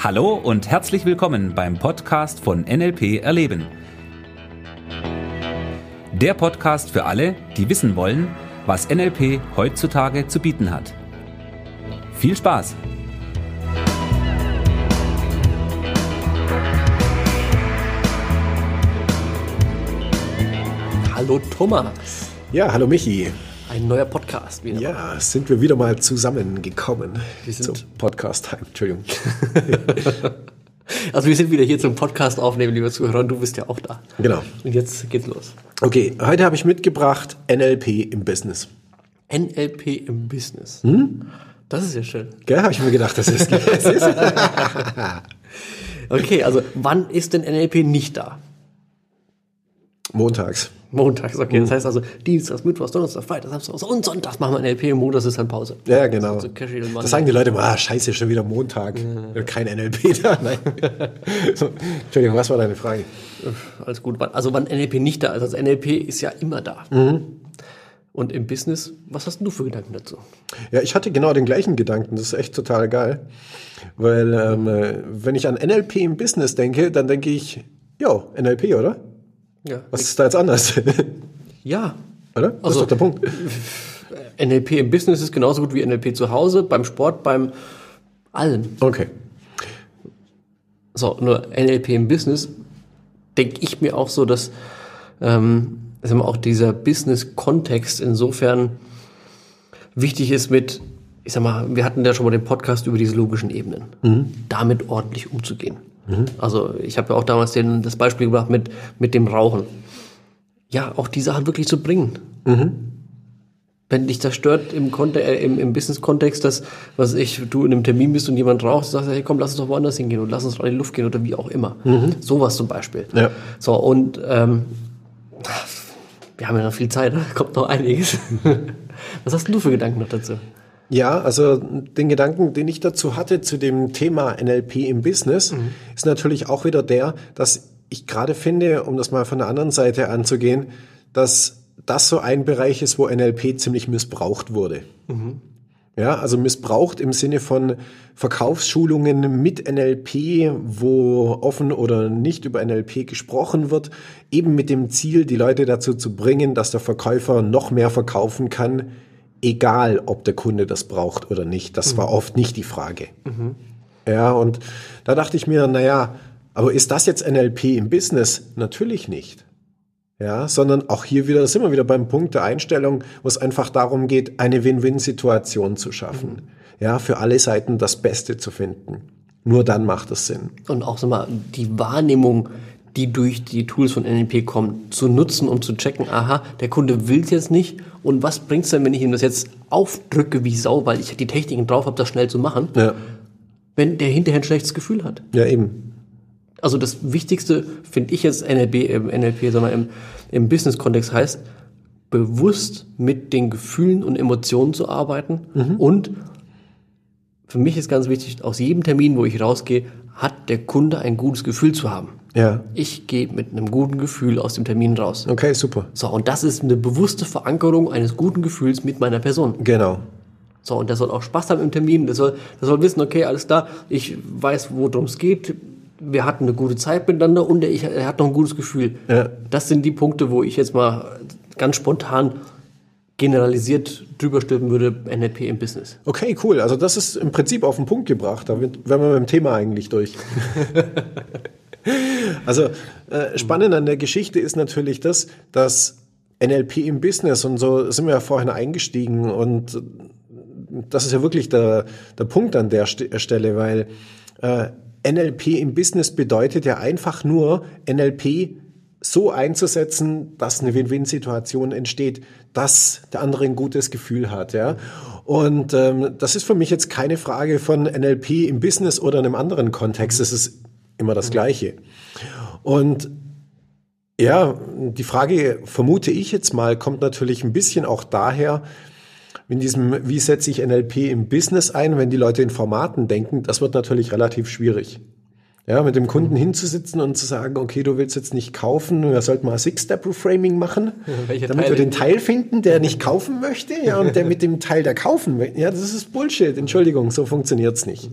Hallo und herzlich willkommen beim Podcast von NLP Erleben. Der Podcast für alle, die wissen wollen, was NLP heutzutage zu bieten hat. Viel Spaß! Hallo Thomas. Ja, hallo Michi. Ein neuer Podcast wieder. Ja, sind wir wieder mal zusammengekommen. Wir sind- zum Podcast-Time. Entschuldigung. Also wir sind wieder hier zum Podcast aufnehmen, lieber Zuhörer, und du bist ja auch da. Genau. Und jetzt geht's los. Okay, heute habe ich mitgebracht NLP im Business. NLP im Business. Hm? Das ist ja schön. Gell, habe ich mir gedacht, dass es das ist. Okay, also wann ist denn NLP nicht da? Montags. Montags, okay. Hm. Das heißt also Dienstags, Mittwochs, Donnerstag, Freitag, Samstag und Sonntags machen wir NLP und Montags ist dann Pause. Ja, genau. So Casual Monday. Das sagen die Leute immer, ah, scheiße, schon wieder Montag. Kein NLP da. Nein. so, Entschuldigung, was war deine Frage? Alles gut. Also wann NLP nicht da ist. Also NLP ist ja immer da. Mhm. Und im Business, was hast du für Gedanken dazu? Ja, ich hatte genau den gleichen Gedanken. Das ist echt total geil. Weil, ähm, äh, wenn ich an NLP im Business denke, dann denke ich, jo, NLP, oder? Ja. Was ist da jetzt anders? Ja, oder? Das Also- ist doch der Punkt. NLP im Business ist genauso gut wie NLP zu Hause, beim Sport, beim allem. Okay. So, nur NLP im Business denke ich mir auch so, dass ähm, auch dieser Business-Kontext insofern wichtig ist mit, ich sag mal, wir hatten ja schon mal den Podcast über diese logischen Ebenen, damit ordentlich umzugehen. Also ich habe ja auch damals den, das Beispiel gebracht mit, mit dem Rauchen. Ja, auch die Sachen wirklich zu bringen. Wenn dich das stört im, Konte äh, im, im Business-Kontext, dass, was ich, du in einem Termin bist und jemand raucht, sagst du, hey komm, lass uns doch woanders hingehen und lass uns in die Luft gehen oder wie auch immer. Sowas zum Beispiel. Ja. So, und ähm, wir haben ja noch viel Zeit, da kommt noch einiges. was hast denn du für Gedanken noch dazu? Ja, also den Gedanken, den ich dazu hatte zu dem Thema NLP im Business, ist natürlich auch wieder der, dass ich gerade finde, um das mal von der anderen Seite anzugehen, dass das so ein Bereich ist, wo NLP ziemlich missbraucht wurde. Ja, also missbraucht im Sinne von Verkaufsschulungen mit NLP, wo offen oder nicht über NLP gesprochen wird, eben mit dem Ziel, die Leute dazu zu bringen, dass der Verkäufer noch mehr verkaufen kann, egal ob der Kunde das braucht oder nicht. Das war oft nicht die Frage. Ja, und da dachte ich mir, naja, aber ist das jetzt NLP im Business? Natürlich nicht. Ja, sondern auch hier wieder, da sind wir wieder beim Punkt der Einstellung, wo es einfach darum geht, eine Win-Win-Situation zu schaffen. Ja, für alle Seiten das Beste zu finden. Nur dann macht es Sinn. Und auch sag mal, die Wahrnehmung, die durch die Tools von NLP kommt, zu nutzen, um zu checken, aha, der Kunde will es jetzt nicht und was bringt's denn, wenn ich ihm das jetzt aufdrücke wie Sau, weil ich die Techniken drauf habe, das schnell zu machen, Ja, wenn der hinterher ein schlechtes Gefühl hat. ja eben. Also das Wichtigste finde ich jetzt NLP, im NLP, sondern im, im Business-Kontext heißt, bewusst mit den Gefühlen und Emotionen zu arbeiten und für mich ist ganz wichtig, aus jedem Termin, wo ich rausgehe, hat der Kunde ein gutes Gefühl zu haben. Ja, Ich gehe mit einem guten Gefühl aus dem Termin raus. okay, super. So, und das ist eine bewusste Verankerung eines guten Gefühls mit meiner Person. Genau. So, und der soll auch Spaß haben im Termin. Der soll, der soll wissen, okay, alles da, ich weiß, worum es geht. Wir hatten eine gute Zeit miteinander und er, ich, er hat noch ein gutes Gefühl. Ja. Das sind die Punkte, wo ich jetzt mal ganz spontan generalisiert drüber stülpen würde, NLP im Business. Okay, cool. Also das ist im Prinzip auf den Punkt gebracht. Da wären wir mit dem Thema eigentlich durch. also äh, spannend an der Geschichte ist natürlich das, dass NLP im Business und so sind wir ja vorhin eingestiegen und äh, das ist ja wirklich der, der Punkt an der St Stelle, weil äh, NLP im Business bedeutet ja einfach nur NLP so einzusetzen, dass eine Win-Win-Situation entsteht, dass der andere ein gutes Gefühl hat, ja. Und ähm, das ist für mich jetzt keine Frage von NLP im Business oder in einem anderen Kontext. Es ist immer das Gleiche. Und ja, die Frage, vermute ich jetzt mal, kommt natürlich ein bisschen auch daher, in diesem, wie setze ich NLP im Business ein, wenn die Leute in Formaten denken, das wird natürlich relativ schwierig. Ja, mit dem Kunden hinzusitzen und zu sagen, okay, du willst jetzt nicht kaufen, wir sollten mal Six-Step-Reframing machen, welcher damit Teil wir den? Teil finden, der nicht kaufen möchte, ja, und der mit dem Teil, der kaufen möchte. Ja, das ist Bullshit. Entschuldigung, so funktioniert's nicht.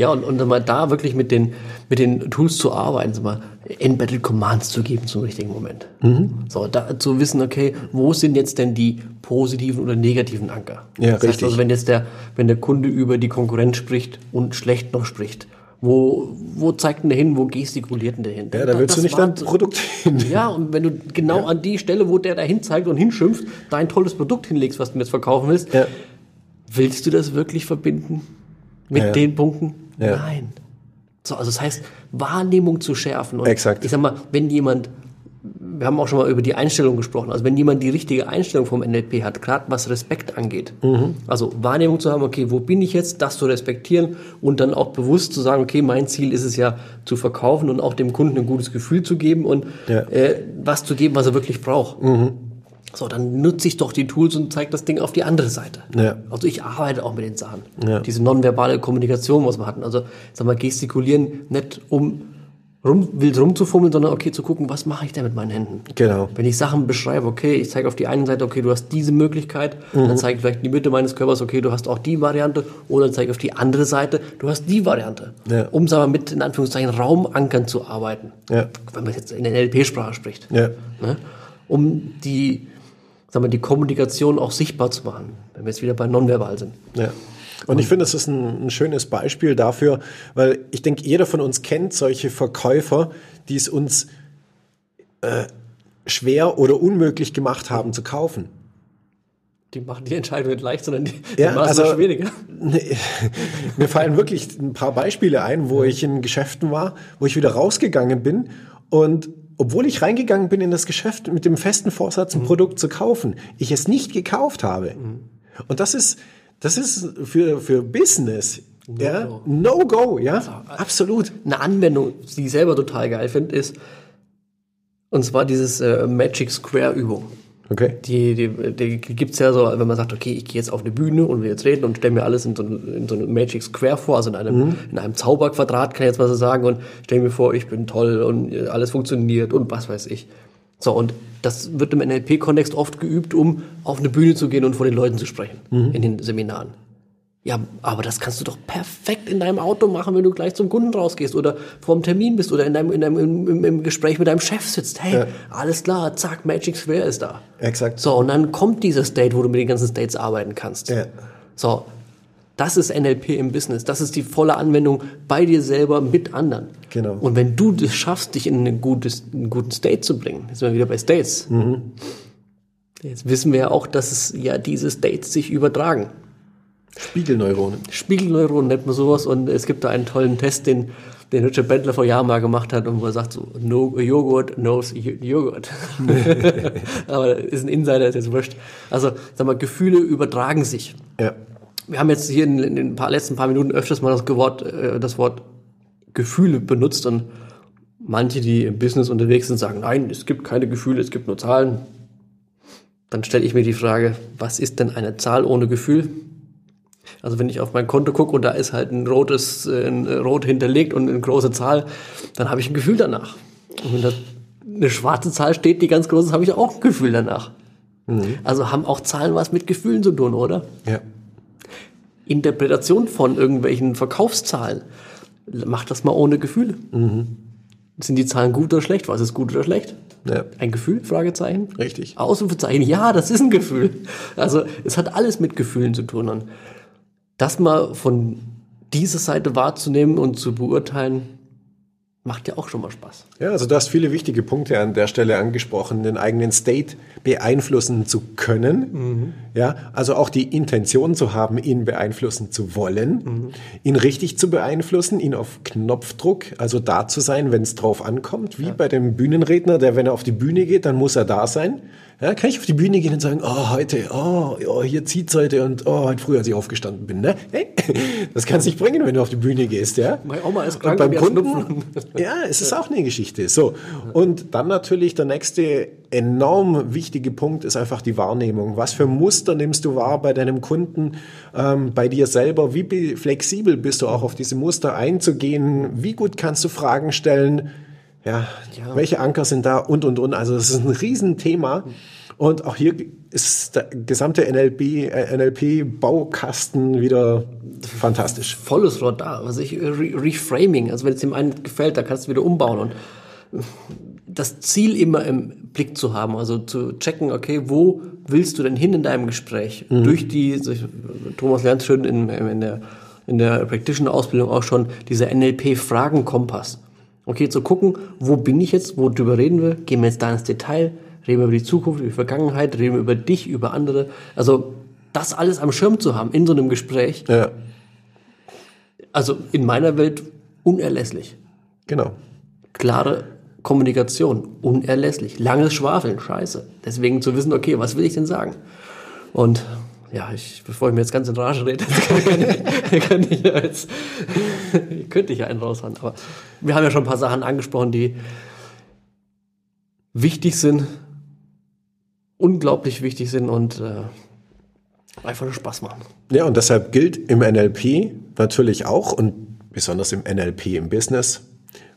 Ja, und, und mal da wirklich mit den, mit den Tools zu arbeiten, so mal Embedded Commands zu geben zum richtigen Moment. Mhm. So, da zu wissen, okay, wo sind jetzt denn die positiven oder negativen Anker? Ja, das richtig. Heißt also, wenn jetzt der, wenn der Kunde über die Konkurrenz spricht und schlecht noch spricht, wo, wo zeigt denn der hin, wo gestikuliert denn der hin? Ja, da willst du nicht dein Produkt hin. ja, und wenn du genau an die Stelle, wo der da hin zeigt und hinschimpft, dein tolles Produkt hinlegst, was du mir jetzt verkaufen willst, Ja. willst du das wirklich verbinden mit Ja. den Punkten? Ja. Nein. So, also das heißt, Wahrnehmung zu schärfen. Und Exakt. Ich sag mal, wenn jemand, wir haben auch schon mal über die Einstellung gesprochen, also wenn jemand die richtige Einstellung vom NLP hat, gerade was Respekt angeht, Mhm. also Wahrnehmung zu haben, okay, wo bin ich jetzt, das zu respektieren und dann auch bewusst zu sagen, okay, mein Ziel ist es ja zu verkaufen und auch dem Kunden ein gutes Gefühl zu geben und Ja. Mhm. äh, was zu geben, was er wirklich braucht. So, dann nutze ich doch die Tools und zeige das Ding auf die andere Seite. Ja. Also ich arbeite auch mit den Sachen. Ja. Diese nonverbale Kommunikation, was wir hatten. Also, sag mal, gestikulieren nicht um rum, wild rumzufummeln, sondern okay, zu gucken, was mache ich denn mit meinen Händen? Genau. Wenn ich Sachen beschreibe, okay, ich zeige auf die eine Seite, okay, du hast diese Möglichkeit, Mhm. dann zeige ich vielleicht in die Mitte meines Körpers, okay, du hast auch die Variante, oder dann zeige ich auf die andere Seite, du hast die Variante. Ja. Um, sagen wir, mit, in Anführungszeichen, Raumankern zu arbeiten. Ja. Wenn man jetzt in der NLP-Sprache spricht Ja. ne? um die, sagen wir, die Kommunikation auch sichtbar zu machen, wenn wir jetzt wieder bei nonverbal sind. Ja. Und ich finde, das ist ein, ein schönes Beispiel dafür, weil ich denke, jeder von uns kennt solche Verkäufer, die es uns äh, schwer oder unmöglich gemacht haben zu kaufen. Die machen die Entscheidung nicht leicht, sondern die, Ja, die machen es also- schwieriger. Nee, Mir fallen wirklich ein paar Beispiele ein, wo ich in Geschäften war, wo ich wieder rausgegangen bin und obwohl ich reingegangen bin in das Geschäft mit dem festen Vorsatz, ein Produkt zu kaufen, ich es nicht gekauft habe. Und das ist, das ist für, für Business, ja, No-go. No-Go, ja, absolut. Eine Anwendung, die ich selber total geil finde, ist, und zwar dieses äh, Magic Square Übung. Okay. Die, die, die gibt's ja so, wenn man sagt, okay, ich gehe jetzt auf eine Bühne und will jetzt reden und stelle mir alles in so, ein- in so einem Magic Square vor, also in einem, in einem Zauberquadrat, kann ich jetzt mal so sagen, und stelle mir vor, ich bin toll und alles funktioniert und was weiß ich. So, und das wird im NLP-Kontext oft geübt, um auf eine Bühne zu gehen und vor den Leuten zu sprechen, in den Seminaren. Ja, aber das kannst du doch perfekt in deinem Auto machen, wenn du gleich zum Kunden rausgehst oder vorm Termin bist oder in deinem, in deinem im, im, Gespräch mit deinem Chef sitzt. Hey, Ja. alles klar, zack, Magic Square ist da. Exakt. So, und dann kommt dieser State, wo du mit den ganzen States arbeiten kannst. Ja. So, das ist NLP im Business. Das ist die volle Anwendung bei dir selber mit anderen. Genau. Und wenn du das schaffst, dich in ein gutes, einen guten State zu bringen, jetzt sind wir wieder bei States. Mhm. Jetzt wissen wir ja auch, dass es ja diese States sich übertragen. Spiegelneuronen. Spiegelneuronen nennt man sowas und es gibt da einen tollen Test, den, den Richard Bentler vor Jahren mal gemacht hat und wo er sagt so, no, Joghurt knows Joghurt. Aber ist ein Insider, ist jetzt wurscht. Also, sag mal, Gefühle übertragen sich. Ja. Wir haben jetzt hier in, in den paar, letzten paar Minuten öfters mal das Wort, äh, das Wort Gefühle benutzt und manche, die im Business unterwegs sind, sagen, nein, es gibt keine Gefühle, es gibt nur Zahlen. Dann stelle ich mir die Frage, was ist denn eine Zahl ohne Gefühl? Also wenn ich auf mein Konto gucke und da ist halt ein rotes, äh, ein rot hinterlegt und eine große Zahl, dann habe ich ein Gefühl danach. Und wenn da eine schwarze Zahl steht, die ganz groß ist, habe ich auch ein Gefühl danach. Also haben auch Zahlen was mit Gefühlen zu tun, oder? Ja. Interpretation von irgendwelchen Verkaufszahlen. Mach das mal ohne Gefühle. Sind die Zahlen gut oder schlecht? Was ist gut oder schlecht? Ja. Ein Gefühl? Fragezeichen. Richtig. Ausrufezeichen. Ja, das ist ein Gefühl. Also es hat alles mit Gefühlen zu tun. Und das mal von dieser Seite wahrzunehmen und zu beurteilen, macht ja auch schon mal Spaß. Ja, also du hast viele wichtige Punkte an der Stelle angesprochen, den eigenen State beeinflussen zu können. Ja, also auch die Intention zu haben, ihn beeinflussen zu wollen, ihn richtig zu beeinflussen, ihn auf Knopfdruck, also da zu sein, wenn es drauf ankommt, wie bei dem Bühnenredner, der, wenn er auf die Bühne geht, dann muss er da sein. Ja, kann ich auf die Bühne gehen und sagen, oh, heute, oh, oh hier zieht's heute und oh, heute früh, als ich aufgestanden bin, ne? Hey, das kannst nicht bringen, wenn du auf die Bühne gehst, ja? Meine Oma ist krank beim und Kunden, ja, es ist auch eine Geschichte. So. Und dann natürlich der nächste enorm wichtige Punkt ist einfach die Wahrnehmung. Was für Muster nimmst du wahr bei deinem Kunden, ähm, bei dir selber? Wie be- flexibel bist du auch auf diese Muster einzugehen? Wie gut kannst du Fragen stellen? Ja, welche Anker sind da und, und, und. Also das ist ein Riesenthema. Und auch hier ist der gesamte NLP, äh, NLP-Baukasten wieder fantastisch. Volles da. Also ich, Re Reframing, also wenn es dem einen gefällt, dann kannst du wieder umbauen und das Ziel immer im Blick zu haben, also zu checken, okay, wo willst du denn hin in deinem Gespräch? Mhm. Durch die, Thomas lernt schön in, in der, in der Practitioner-Ausbildung auch schon, dieser NLP-Fragenkompass. Okay, zu gucken, wo bin ich jetzt, wo drüber reden wir, gehen wir jetzt da ins Detail, reden wir über die Zukunft, über die Vergangenheit, reden wir über dich, über andere. Also das alles am Schirm zu haben in so einem Gespräch. Ja. Also in meiner Welt unerlässlich. Genau. Klare Kommunikation, unerlässlich. Langes Schwafeln, scheiße. Deswegen zu wissen, okay, was will ich denn sagen? Und ja, ich, bevor ich mir jetzt ganz in Rage rede, kann ich, ich jetzt, könnte ich ja einen raushauen. Aber wir haben ja schon ein paar Sachen angesprochen, die wichtig sind, unglaublich wichtig sind und äh, einfach nur Spaß machen. Ja, und deshalb gilt im NLP natürlich auch und besonders im NLP im Business,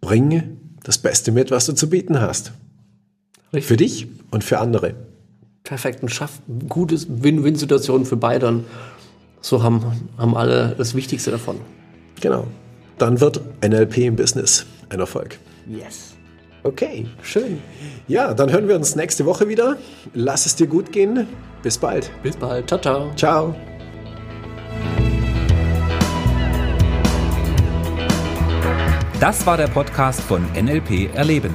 bringe das Beste mit, was du zu bieten hast. Richtig. Für dich und für andere. Perfekt und schaff gutes Win-Win-Situationen für beide. Und so haben, haben alle das Wichtigste davon. Genau. Dann wird NLP im Business ein Erfolg. Yes. Okay, schön. Ja, dann hören wir uns nächste Woche wieder. Lass es dir gut gehen. Bis bald. Bis bald. Ciao, ciao. Ciao. Das war der Podcast von NLP Erleben.